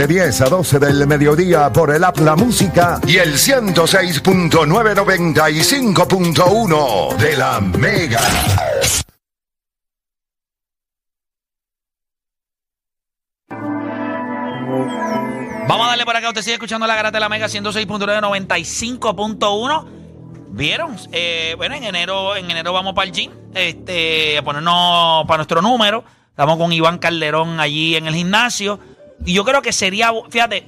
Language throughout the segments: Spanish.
De 10 a 12 del mediodía por el app La Música y el 106.995.1 de la Mega. Vamos a darle por acá. Usted sigue escuchando la garata de la Mega 106.995.1. ¿Vieron? Eh, bueno, en enero, en enero vamos para el gym. Este, a ponernos para nuestro número. Estamos con Iván Calderón allí en el gimnasio. Y yo creo que sería, fíjate,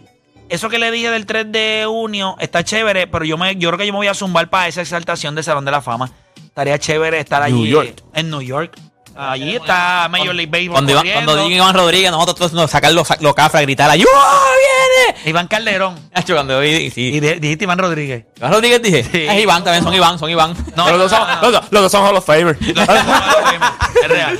eso que le dije del 3 de junio está chévere, pero yo me, yo creo que yo me voy a zumbar para esa exaltación del Salón de la Fama. Estaría chévere estar allí York. en New York. Allí está Major League Baseball. Cuando, Iván, corriendo. cuando diga Iván Rodríguez, nosotros todos nos sacar los, los cafres a gritar ¡Ayuda, viene! Iván Calderón. Nacho, cuando vi, Y de- dijiste Iván Rodríguez. Iván Rodríguez dije, Sí. es Iván también, son Iván, son Iván. No, Los dos son, no, no. los los dos son Hall of Famer. es real.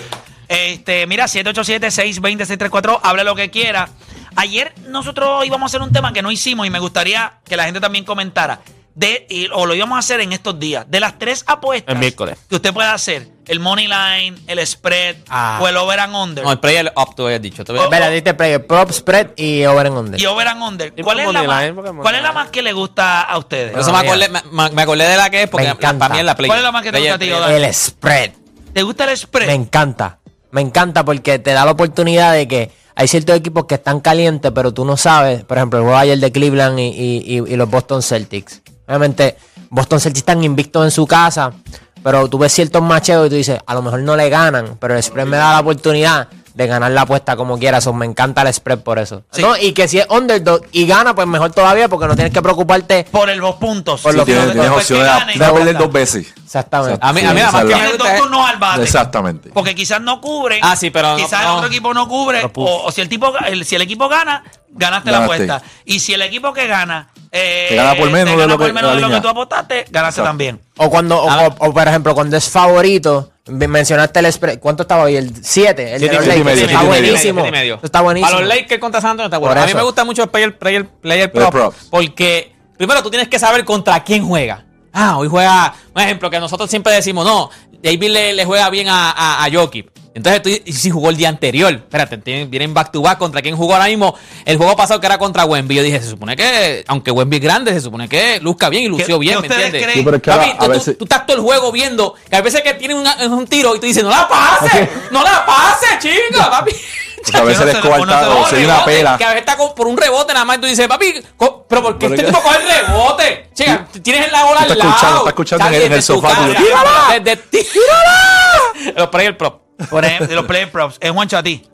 Este, mira, 787-620-634, habla lo que quiera. Ayer nosotros íbamos a hacer un tema que no hicimos y me gustaría que la gente también comentara. De, y- o lo íbamos a hacer en estos días. De las tres apuestas El miércoles. que usted puede hacer, el money line, el spread Ah. o el over and under. No, el player up, tú habías dicho. Tú habías- Oh, Espera, diste play, prop spread y over and under. y over and under. ¿Y ¿Cuál es, la money más, line? ¿Por qué money ¿Cuál es la line? más que le gusta a ustedes? Por eso No, me, acordé, me, me acordé de la que es porque Me encanta. para mí es la player. ¿Cuál es la más que te gusta a ti? El spread. ¿Te gusta el spread? Me encanta. Me encanta porque te da la oportunidad de que hay ciertos equipos que están calientes, pero tú no sabes. Por ejemplo, el juego ayer de Cleveland y, y- y- los Boston Celtics. Obviamente, Boston Celtics están invictos en su casa, pero tú ves ciertos macheos y tú dices, a lo mejor no le ganan, pero el spread me da la oportunidad de ganar la apuesta como quiera. Eso me encanta el spread por eso. Sí. ¿No? Y que si es underdog y gana, pues mejor todavía porque no tienes que preocuparte. Por el dos puntos. Por Sí, lo que- tienes, Después tienes opción de, de perder dos veces. Exactamente. A mí, a mí Sí, la más que me dos turnos al bate. Exactamente. Porque quizás no cubre. Ah, sí, pero no- Quizás el no. otro equipo no cubre. O, o si el tipo el- si el equipo gana, ganaste la apuesta. Y si el equipo que gana. eh, Te gana por menos te de lo por que- menos de lo que tú apostaste, ganaste Exacto. también. O cuando, o, Ah. o- o, por ejemplo, cuando es favorito, me- mencionaste el spread. ¿Cuánto estaba hoy? El 7. El de Siete los Lakers. y Está buenísimo. Está buenísimo. A los Lakers contra San Antonio está bueno. A mí me gusta mucho el player, player, player Player prop, props. porque primero tú tienes que saber contra quién juega. Ah, hoy juega, un ejemplo que nosotros siempre decimos, no, David le, le juega bien a, a, a Jokic. Entonces tú y si jugó el día anterior. Espérate, tienen- vienen back to back contra quién jugó ahora mismo. El juego pasado que era contra Wemby. Yo dije, se supone que, aunque Wemby es grande, se supone que luzca bien y lució ¿Qué- bien, qué ¿me entiendes? creen? Sí, pero es que Papi, a- a tú, tú- veces- tú estás todo el juego viendo que a veces que tienen una- un tiro y tú dices, no la pases, no la pases, chica, papi. Porque a veces no el se- está- una pela. Que a veces está por un rebote nada más y tú dices, papi, pero ¿por qué Pero este que- tipo coge el rebote? Chica, tienes la bola al lado. escuchando, estás escuchando en el- el tu sofá, ¡tírala! Desde ti. ¡Tírala! Los player prop. Por ejemplo, de los player props. Es Juancho a ti.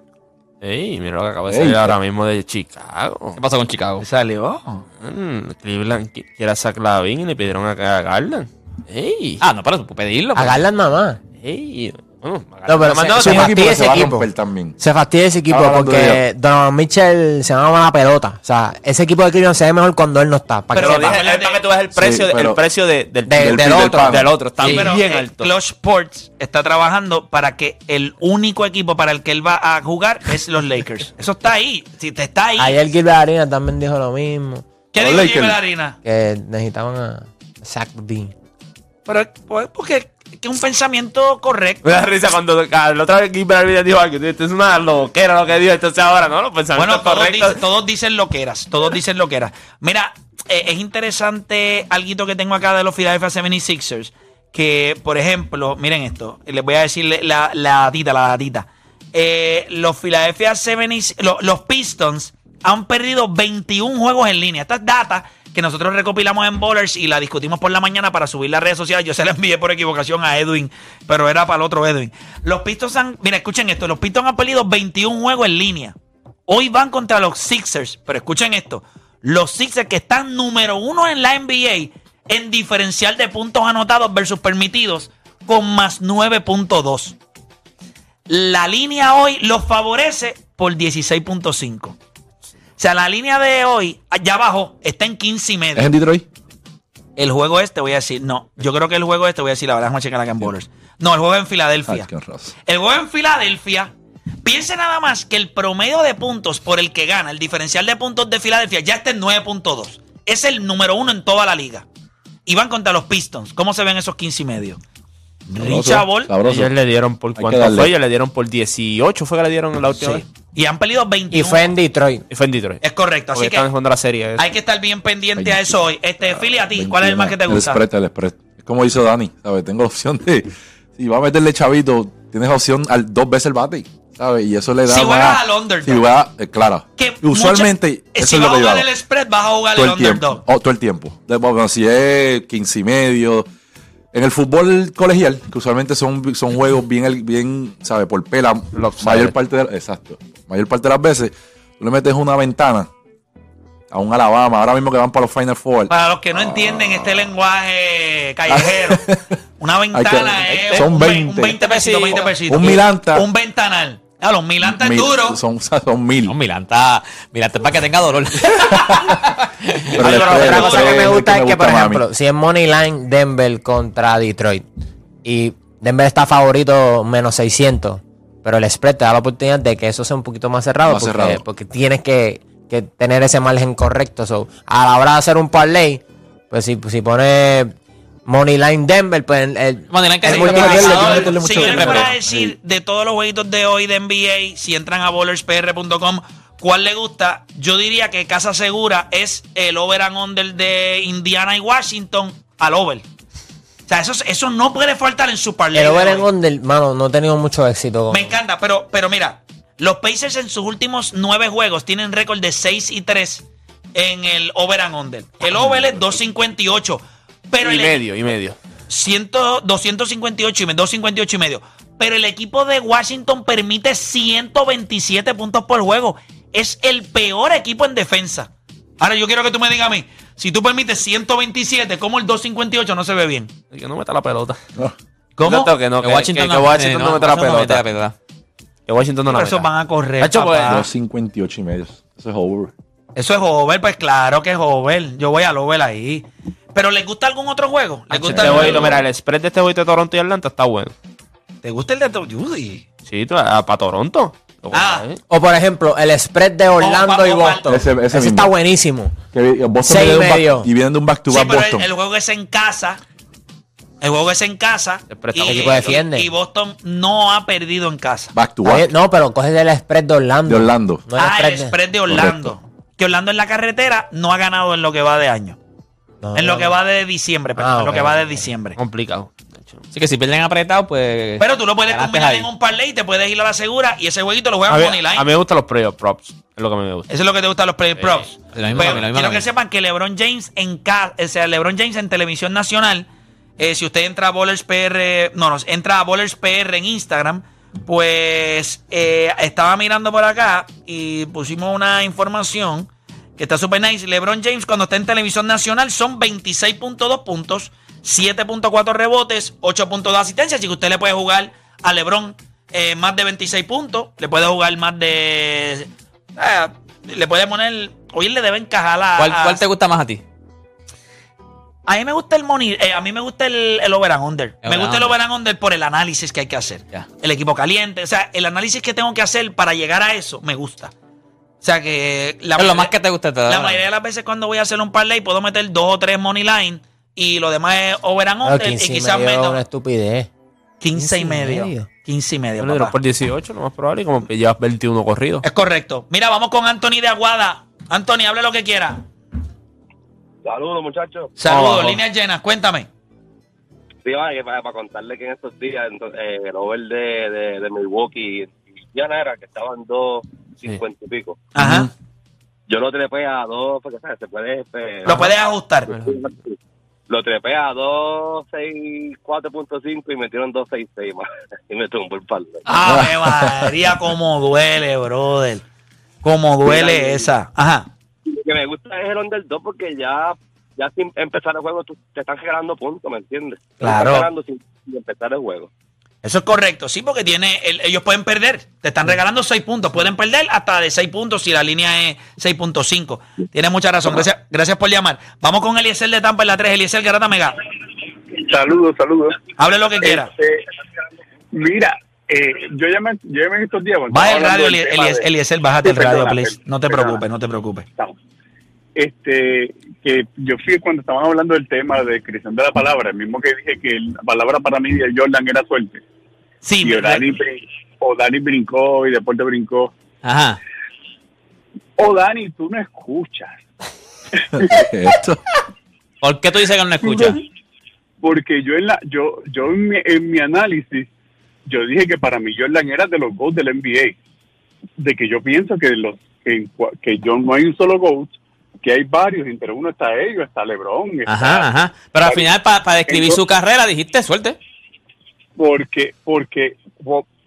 Ey, mira lo que acaba de salir ahora mismo de Chicago. ¿Qué pasó con Chicago? Salió. Mm, Cleveland qui- quiere a Zach Lavin y le pidieron acá a Garland. Ey, Ah, no, pero tú puedes pedirlo. A Garland nada más. ey. Bueno, No, pero Garland- se- fastidia ese se va a equipo. Se fastidia ese equipo porque Donovan Mitchell se llama la pelota. O sea, ese equipo de Cleveland se ve mejor cuando él no está. Para Pero que sepa. dije, para que tú veas el Sí, precio, el precio de- del, De- del, del del otro. del otro. Está Sí, bien eh, alto. Clutch Sports está trabajando para que el único equipo para el que él va a jugar es los Lakers. Eso está ahí. Si te está ahí. Ayer Gilbert Arena también dijo lo mismo. ¿Qué dijo. Jimmy Larina? Que necesitaban a Zach Dean. Pero pues, porque que es un pensamiento correcto. Me da risa cuando la otra vez Arenas dijo algo. Esto es una loquera lo que dijo. Entonces ahora, ¿no? Los pensamientos Bueno, todos, correctos. dicen, todos dicen lo que eras. Todos dicen lo que eras. Mira, eh, es interesante algo que tengo acá de los Philadelphia 76ers. Que, por ejemplo, miren esto. Les voy a decir la, la datita, la datita. Eh, los Philadelphia 76 lo- los Pistons han perdido 21 juegos en línea. Esta es data que nosotros recopilamos en Bowlers y la discutimos por la mañana para subir las redes sociales. Yo se la envié por equivocación a Edwin, pero era para el otro Edwin. Los Pistons han, mira, escuchen esto, los Pistons han perdido 21 juegos en línea. Hoy van contra los Sixers, pero escuchen esto. Los Sixers que están número uno en la NBA en diferencial de puntos anotados versus permitidos con más 9.2. La línea hoy los favorece por 16.5. O sea, la línea de hoy ya bajó, está en 15 y medio. ¿Es en Detroit? El juego este, voy a decir, no. Yo creo que el juego este, voy a decir, la verdad, vamos a checar acá en Bowlers. No, el juego en Filadelfia. El juego en Filadelfia. Piense nada más que el promedio de puntos por el que gana, el diferencial de puntos de Filadelfia, ya está en 9.2. Es el número uno en toda la liga. Y van contra los Pistons. ¿Cómo se ven esos 15 y medio? Sabroso. Ellos le dieron por cuánto fue, ellos le dieron por 18, fue que le dieron la última Sí. vez. Y han peleado 21. Y fue en Detroit. Y fue en Detroit. Es correcto. Así Porque que están jugando la serie. hay que estar bien pendiente a eso hoy. Este, Philly, a ti, ¿cuál es el más que te El gusta? spread, el spread. Es como hizo Dani, ¿sabes? Tengo la opción de. Si va a meterle chavito, tienes opción al dos veces el bate, ¿sabes? Y eso le da. Si más- juegas al underdog. Si juegas, eh, claro. Que usualmente, mucha- eso si es lo vas que a jugar el spread, vas a jugar todo el el tiempo. underdog. Oh, todo el tiempo. De- Bueno, si es 15 y medio. En el fútbol colegial, que usualmente son, son juegos bien, bien, ¿sabes? Por pela, mayor parte de, exacto. Mayor parte de las veces, tú le metes una ventana a un Alabama, ahora mismo que van para los Final Four. Para los que no entienden este lenguaje callejero, una ventana que- es son un, ve- 20. un 20 pesitos, 20 pesitos. Un Milanta. Un ventanal. Ah, los Milanta es Mil- duro. Son, son mil. No, Milanta, Milanta es para que tenga dolor. Pero Ay, otra cosa que me gusta es que, por ejemplo, si es Money Line Denver contra Detroit y Denver está favorito menos 600, pero el spread te da la oportunidad de que eso sea un poquito más cerrado, Más porque, cerrado. porque tienes que, que tener ese margen correcto. So, a la hora de hacer un parlay, pues si, si pones Money Line Denver, pues el, el- Money line que el sí, multiplicador- Si yo les dinero. fuera a decir de todos los jueguitos de hoy de NBA, si entran a bowlerspr.com, ¿cuál le gusta? Yo diría que Casa Segura es el over and under de Indiana y Washington al over. O sea, eso, eso no puede faltar en su parlay. el over and under, mano, no he tenido mucho éxito. con- Me encanta, pero, pero mira, los Pacers en sus últimos nueve juegos tienen récord de 6 y 3 en el over and under. El over es 258. Pero y el medio, y medio. 100, 258 y me- 258 y medio. Pero el equipo de Washington permite 127 puntos por juego. Es el peor equipo en defensa. Ahora yo quiero que tú me digas a mí, si tú permites 127, ¿cómo el 258 no se ve bien? Que no meta la pelota. ¿Cómo? Exacto, que no, que, que- que Washington no, meta la pelota. Que Washington no la Por eso meta. van a correr. Hacho, pues, papá. 258 y medio. Eso es over. Eso es over, pues claro que es over. Yo voy al over ahí. Pero ¿les gusta algún otro juego? ¿Les gusta Este mira, el spread de este jueguito de Toronto y Atlanta está bueno. ¿Te gusta el de Uy. Sí, para Toronto. Ah. O por ejemplo, el spread de Orlando pa- y Boston. Ese- ese Ese, mismo. está buenísimo. Que Boston Seis viene de un y back- medio. y vienen de un back to Sí, back pero el, Boston. el juego es en casa. El juego es en casa. El. Y, El equipo defiende. y Boston no ha perdido en casa. Back to back. No, pero coges el spread de Orlando. De Orlando. No el ah, el de- spread de Orlando. Que Orlando en la carretera no ha ganado en lo que va de año. No, En lo no. que va de diciembre, perdón, Ah, en lo ok, que va de ok. diciembre. Complicado. Así que si pierden apretado, pues. Pero tú lo puedes ganaste combinar ahí. en un parlay, te puedes ir a la segura y ese jueguito lo A juegas mí, money line. a mí me gustan los playoff props. Es lo que a mí me gusta. Eso es lo que te gustan los player props. lo mismo Pero a mí, lo mismo quiero a mí. que sepan que LeBron James en ca- o sea, LeBron James en televisión nacional, eh, si usted entra a Bowlers PR, no, no, entra a Bowlers PR en Instagram, pues eh, estaba mirando por acá y pusimos una información que está super nice. LeBron James cuando está en televisión nacional son 26.2 puntos, 7.4 rebotes, 8.2 asistencias, así que usted le puede jugar a LeBron eh, más de 26 puntos, le puede jugar más de... eh, le puede poner... Hoy le debe encajar a... ¿Cuál, te gusta más a ti? a mí me gusta el money, eh, a mí me gusta el, el over and under. El me gusta el over and under por el análisis que hay que hacer. El equipo caliente, o sea, el análisis que tengo que hacer para llegar a eso me gusta. O sea que la Es lo más que te gusta. Te da la mayoría de las veces cuando voy a hacer un parlay puedo meter dos o tres money line y lo demás es over and Pero under y 15 y quizás medio es una menos estupidez. 15 y 15 y medio. medio. 15 y medio, dieron papá. por 18, lo más probable, y como que llevas 21 corridos. Es correcto. Mira, vamos con Anthony de Aguada. Anthony, hable lo que quiera. Saludos, muchachos. Saludos, líneas llenas, cuéntame. Sí, vaya, para, para contarle que en estos días entonces, eh, el over de, de, de Milwaukee y Indiana era que estaban 2.50 y pico. Ajá. Yo lo trepé a 2, porque ¿sabes? se puede... este, Lo puedes ajustar. Lo trepé a 2.64.5 y metieron 2.66 más. y me tumbó el palo. Ave María, cómo duele, brother. Cómo duele esa. Ajá. Lo que me gusta es el underdog porque ya ya sin empezar el juego tú, te están generando puntos, ¿me entiendes? Te Claro. están generando sin, sin empezar el juego. Eso es correcto, sí, porque tiene el- ellos pueden perder. Te están regalando 6 puntos. Pueden perder hasta de 6 puntos si la línea es 6.5. Tiene mucha razón. Gracias, gracias por llamar. Vamos con Eliezer de Tampa en la 3. Eliezer Garata Mega. Saludos, saludos. Hable lo que quiera. Este, mira, eh, yo llamé, yo llamé estos días. Baja el radio, hablando del Elie- tema Elies- de- Eliezer, bájate el radio, please. No te preocupes, no te preocupes. Este, que yo fui cuando estaban hablando del tema de creación de la palabra, el mismo que dije que la palabra para mí de Jordan era suerte. Sí, y Odani, brin- Odani brincó y Deporte brincó. Ajá. Odani, tú no escuchas. Esto. ¿Por qué tú dices que no escuchas? Porque yo en la, yo, yo en mi, en mi análisis, yo dije que para mí Jordan era de los GOAT del NBA. De que yo pienso que los que, que yo no hay un solo GOAT, que hay varios, entre uno está ellos, está LeBron, está- Ajá, ajá. Pero al final, para describir su carrera, dijiste suerte. Porque porque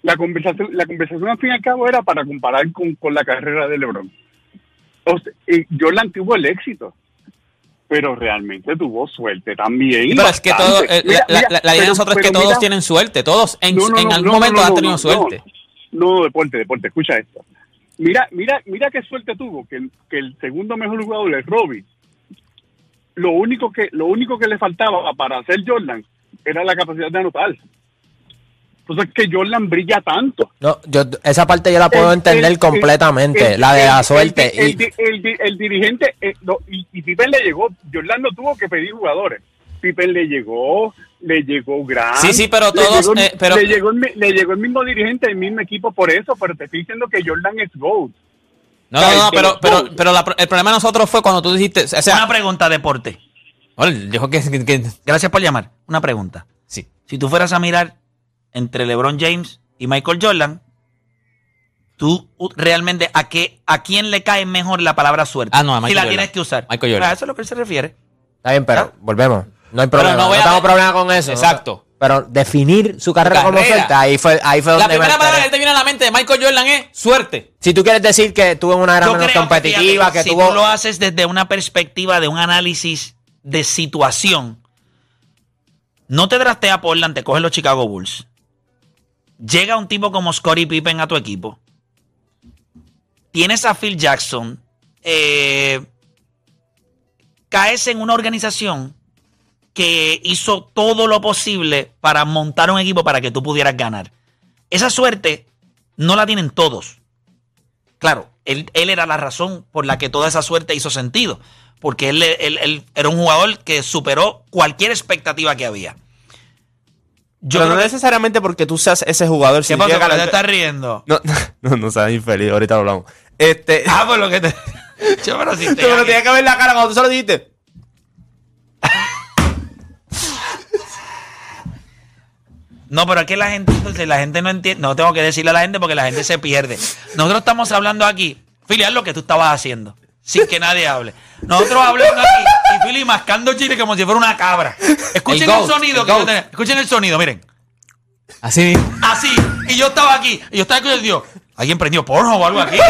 la conversación la conversación al fin y al cabo era para comparar con, con la carrera de LeBron. O sea, Jordan tuvo el éxito, pero realmente tuvo suerte también. Pero es que todo, eh, Mira, la, la- mira, la- la idea de nosotros es que todos mira- tienen suerte. Todos en, No, no, en no, algún no, momento han tenido suerte. No, deporte, deporte, escucha esto. Mira, mira, mira qué suerte tuvo que, el- que el segundo mejor jugador es Robbie. Lo único que lo único que le faltaba para ser Jordan era la capacidad de anotar. Entonces que Jordan brilla tanto. No, yo, esa parte yo la puedo El- entender el- completamente, el- la de la suerte. El, y- el di- el dirigente, eh, no, y, y Pippen le llegó, Jordan no tuvo que pedir jugadores. Pippen le llegó, le llegó Grant. Sí, sí, pero le todos, llegó eh, pero- le, llegó el, mi- le llegó el mismo dirigente, el mismo equipo por eso, pero te estoy diciendo que Jordan es GOAT. No, no, no, pero, pero, pero la- el problema de nosotros fue cuando tú dijiste. O sea, Una pregunta, deporte. Dijo que, que- que- Gracias por llamar. Una pregunta. sí. Si tú fueras a mirar entre LeBron James y Michael Jordan, tú realmente a qué a quién le cae mejor la palabra suerte. Ah, no, a si Michael la Jordan. tienes que usar. Michael Jordan. A eso es lo que él se refiere. Está bien, pero ¿Ah? volvemos. No hay Pero problema. no No, voy a tengo problema con eso. Exacto. pero definir su carrera, como carrera. suerte, ahí fue, ahí fue donde La me primera palabra que alteré. te viene a la mente de Michael Jordan es suerte. Si tú quieres decir que tuvo una era Yo menos creo competitiva, fíjate, que si tuvo. tú lo haces desde una perspectiva de un análisis de situación, no te draftea Portland, te cogen los Chicago Bulls. Llega un tipo como Scottie Pippen a tu equipo. Tienes a Phil Jackson. eh, caes en una organización que hizo todo lo posible para montar un equipo para que tú pudieras ganar. Esa suerte no la tienen todos. Claro, él, él era la razón por la que toda esa suerte hizo sentido. Porque él, él- él era un jugador que superó cualquier expectativa que había. Yo Pero no que- necesariamente porque tú seas ese jugador. ¿Qué si pasa? ¿Por qué te estás riendo? No, no, no seas infeliz, ahorita lo hablamos. Este, Ah, por lo que te. Yo, pero si te- pero tenía que ver la cara cuando tú se lo dijiste. No, pero aquí la gente, entonces la gente no entiende. No tengo que decirle a la gente porque la gente se pierde. Nosotros estamos hablando aquí, Fili, haz lo que tú estabas haciendo, sin que nadie hable. Nosotros hablamos aquí y Fili mascando chile como si fuera una cabra. Escuchen El el, goat, sonido el que yo tenía. Escuchen el sonido, miren. Así. Así. Y yo estaba aquí. Y yo estaba escuchando y digo, ¿alguien prendió porno o algo aquí?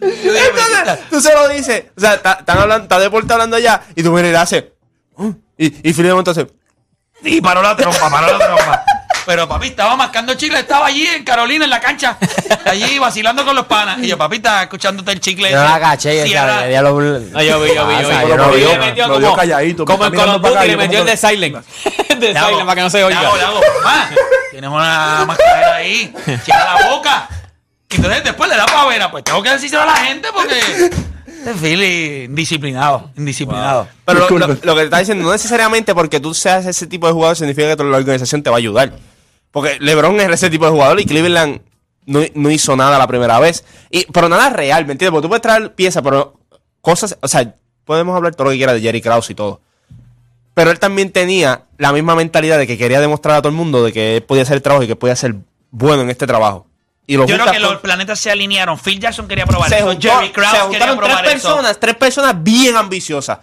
Entonces, tú se lo dices. O sea, está- están hablando, está deporte hablando allá. Y tú vienes y le haces. "Mm", Y, y Philly de momento hace. Y paró la trompa, paró la trompa. Pero papi estaba mascando chicle, estaba allí en Carolina, en la cancha, allí vacilando con los panas. Y yo, papi, estaba escuchándote el chicle. Yo no la caché, yo Sí, decía, ahora- "Ya lo- No, yo vi, yo vi, yo vi. Lo metió lo como- calladito. Como el Call le yo metió el de Silent. De Silent para que no se oiga. hago, le hago, "Ma, Tenemos una mascarera ahí, cierra la boca. Y entonces después le da pavera. Pues tengo que decírselo a la gente porque. Este Philly, indisciplinado, indisciplinado. Pero lo, lo- lo que te está diciendo, no necesariamente porque tú seas ese tipo de jugador significa que toda la organización te va a ayudar. Porque LeBron es ese tipo de jugador y Cleveland no, no hizo nada la primera vez. Y, pero nada real, ¿me entiendes? Porque tú puedes traer piezas, pero cosas, o sea, podemos hablar todo lo que quiera de Jerry Krause y todo. Pero él también tenía la misma mentalidad de que quería demostrar a todo el mundo de que él podía hacer el trabajo y que podía ser bueno en este trabajo. Y Yo creo que con- los planetas se alinearon. Phil Jackson quería probar se, eso. juntó- Jerry se Krause quería tres eso. personas, tres personas bien ambiciosas.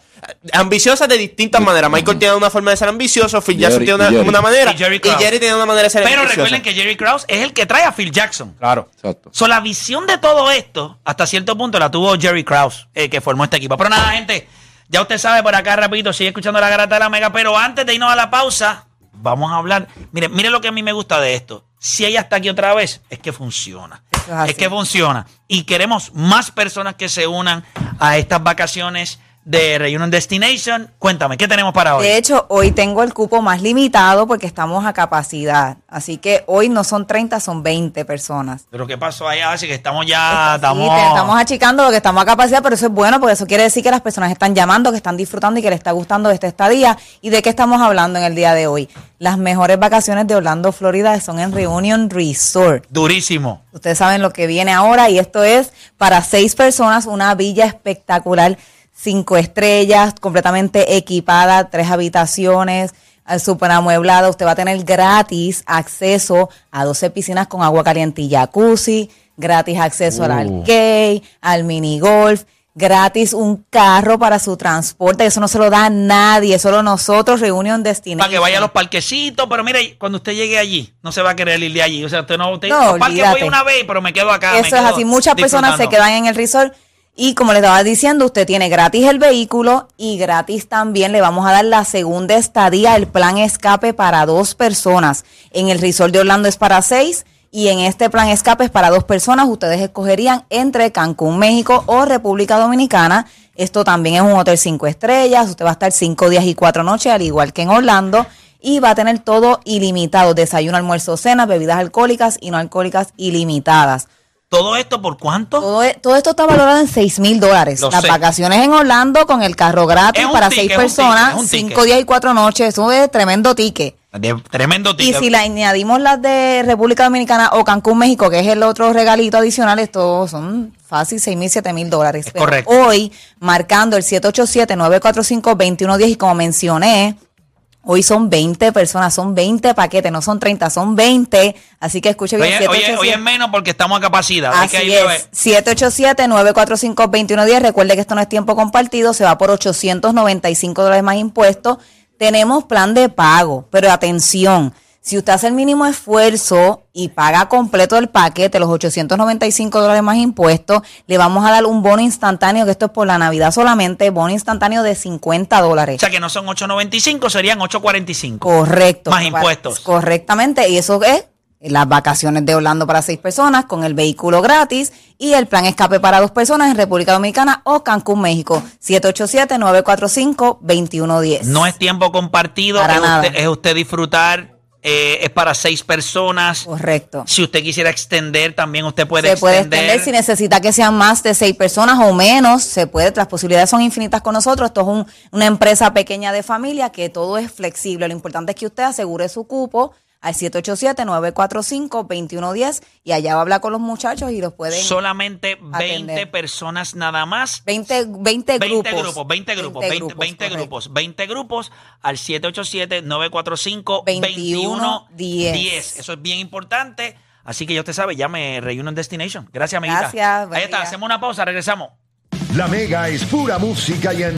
Ambiciosas de distintas maneras. Michael tiene una forma de ser ambicioso, Phil Jackson Jerry- tiene una, y Jerry. una manera Y Jerry y. Jerry tiene una manera de ser Pero ambicioso. recuerden que Jerry Krause es el que trae a Phil Jackson. Claro. Exacto. So, la visión de todo esto, hasta cierto punto, la tuvo Jerry Krause, eh, que formó este equipo. Pero nada, gente, ya usted sabe, por acá rapidito, sigue escuchando la garata de la mega. Pero antes de irnos a la pausa, vamos a hablar. Mire, mire lo que a mí me gusta de esto. Si ella está aquí otra vez, es que funciona. Es, que funciona. Y queremos más personas que se unan a estas vacaciones de Reunion Destination. Cuéntame, ¿qué tenemos para hoy? De hecho, hoy tengo el cupo más limitado porque estamos a capacidad. Así que hoy no son 30, son 20 personas. Pero ¿qué pasó allá? Así que estamos ya, Sí, estamos... te- estamos achicando porque estamos a capacidad, pero eso es bueno porque eso quiere decir que las personas están llamando, que están disfrutando y que les está gustando este estadía. ¿Y de qué estamos hablando en el día de hoy? Las mejores vacaciones de Orlando, Florida son en Reunion Resort. Durísimo. Ustedes saben lo que viene ahora y esto es para seis personas, una villa espectacular, cinco estrellas, completamente equipada, tres habitaciones, eh, súper amueblada. Usted va a tener gratis acceso a 12 piscinas con agua caliente y jacuzzi, gratis acceso al arcade, al mini golf. Gratis un carro para su transporte, eso no se lo da nadie, solo nosotros, Reunion Destination. Para que vaya a los parquecitos, pero mire, cuando usted llegue allí, no se va a querer ir de allí. O sea, usted no... Usted, No, los parques voy una vez, pero me quedo acá. me Eso es quedo así. Muchas personas se quedan en el resort. Y como les estaba diciendo, usted tiene gratis el vehículo y gratis también le vamos a dar la segunda estadía, el plan escape para dos personas. En el resort de Orlando es para seis y en este plan escape es para dos personas. Ustedes escogerían entre Cancún, México o República Dominicana. Esto también es un hotel cinco estrellas. Usted va a estar cinco días y cuatro noches, al igual que en Orlando. Y va a tener todo ilimitado. Desayuno, almuerzo, cena, bebidas alcohólicas y no alcohólicas ilimitadas. ¿Todo esto por cuánto? Todo, e- todo esto está valorado en 6 mil dólares. Las sé. vacaciones en Orlando con el carro gratis para seis personas, es un cinco ticket. días y cuatro noches. Eso es tremendo ticket. De- tremendo Y ticket. si le añadimos las de República Dominicana o Cancún, México, que es el otro regalito adicional, esto son fácil 6 mil, 7 mil dólares. Correcto. Hoy, marcando el 787-945-2110 y como mencioné, hoy son 20 personas, son 20 paquetes, no son 30, son 20. Así que escuche bien. Oye, oye, 787. oye, es menos porque estamos a capacidad. Hay que Así irlo a es. ver. 787-945-2110. Recuerde que esto no es tiempo compartido. Se va por 895 dólares más impuestos. Tenemos plan de pago, pero atención. Si usted hace el mínimo esfuerzo y paga completo el paquete, los 895 dólares más impuestos, le vamos a dar un bono instantáneo, que esto es por la Navidad solamente, bono instantáneo de 50 O dólares. sea que no son 8.95, serían 8.45. Correcto. Más impuestos. Correctamente. Y eso es las vacaciones de Orlando para seis personas con el vehículo gratis y el plan escape para dos personas en República Dominicana o Cancún, México. 787-945-2110. No es tiempo compartido, Para es, nada. usted, es usted disfrutar, eh, es para seis personas. Correcto. Si usted quisiera extender, también usted puede se puede extender. extender si necesita que sean más de seis personas o menos, se puede, las posibilidades son infinitas con nosotros. Esto es un- una empresa pequeña de familia que todo es flexible. Lo importante es que usted asegure su cupo al 787-945-2110 y allá va a hablar con los muchachos y los pueden... Solamente 20 atender. personas nada más. 20, 20 grupos. 20 grupos, 20 grupos, 20, 20 correcto. grupos, 20 grupos al 787-945-2110. Eso es bien importante. Así que ya usted sabe, llame Reunion Destination. Gracias, amiguita. Gracias, Ahí está, día. hacemos una pausa, regresamos. La Mega es pura música y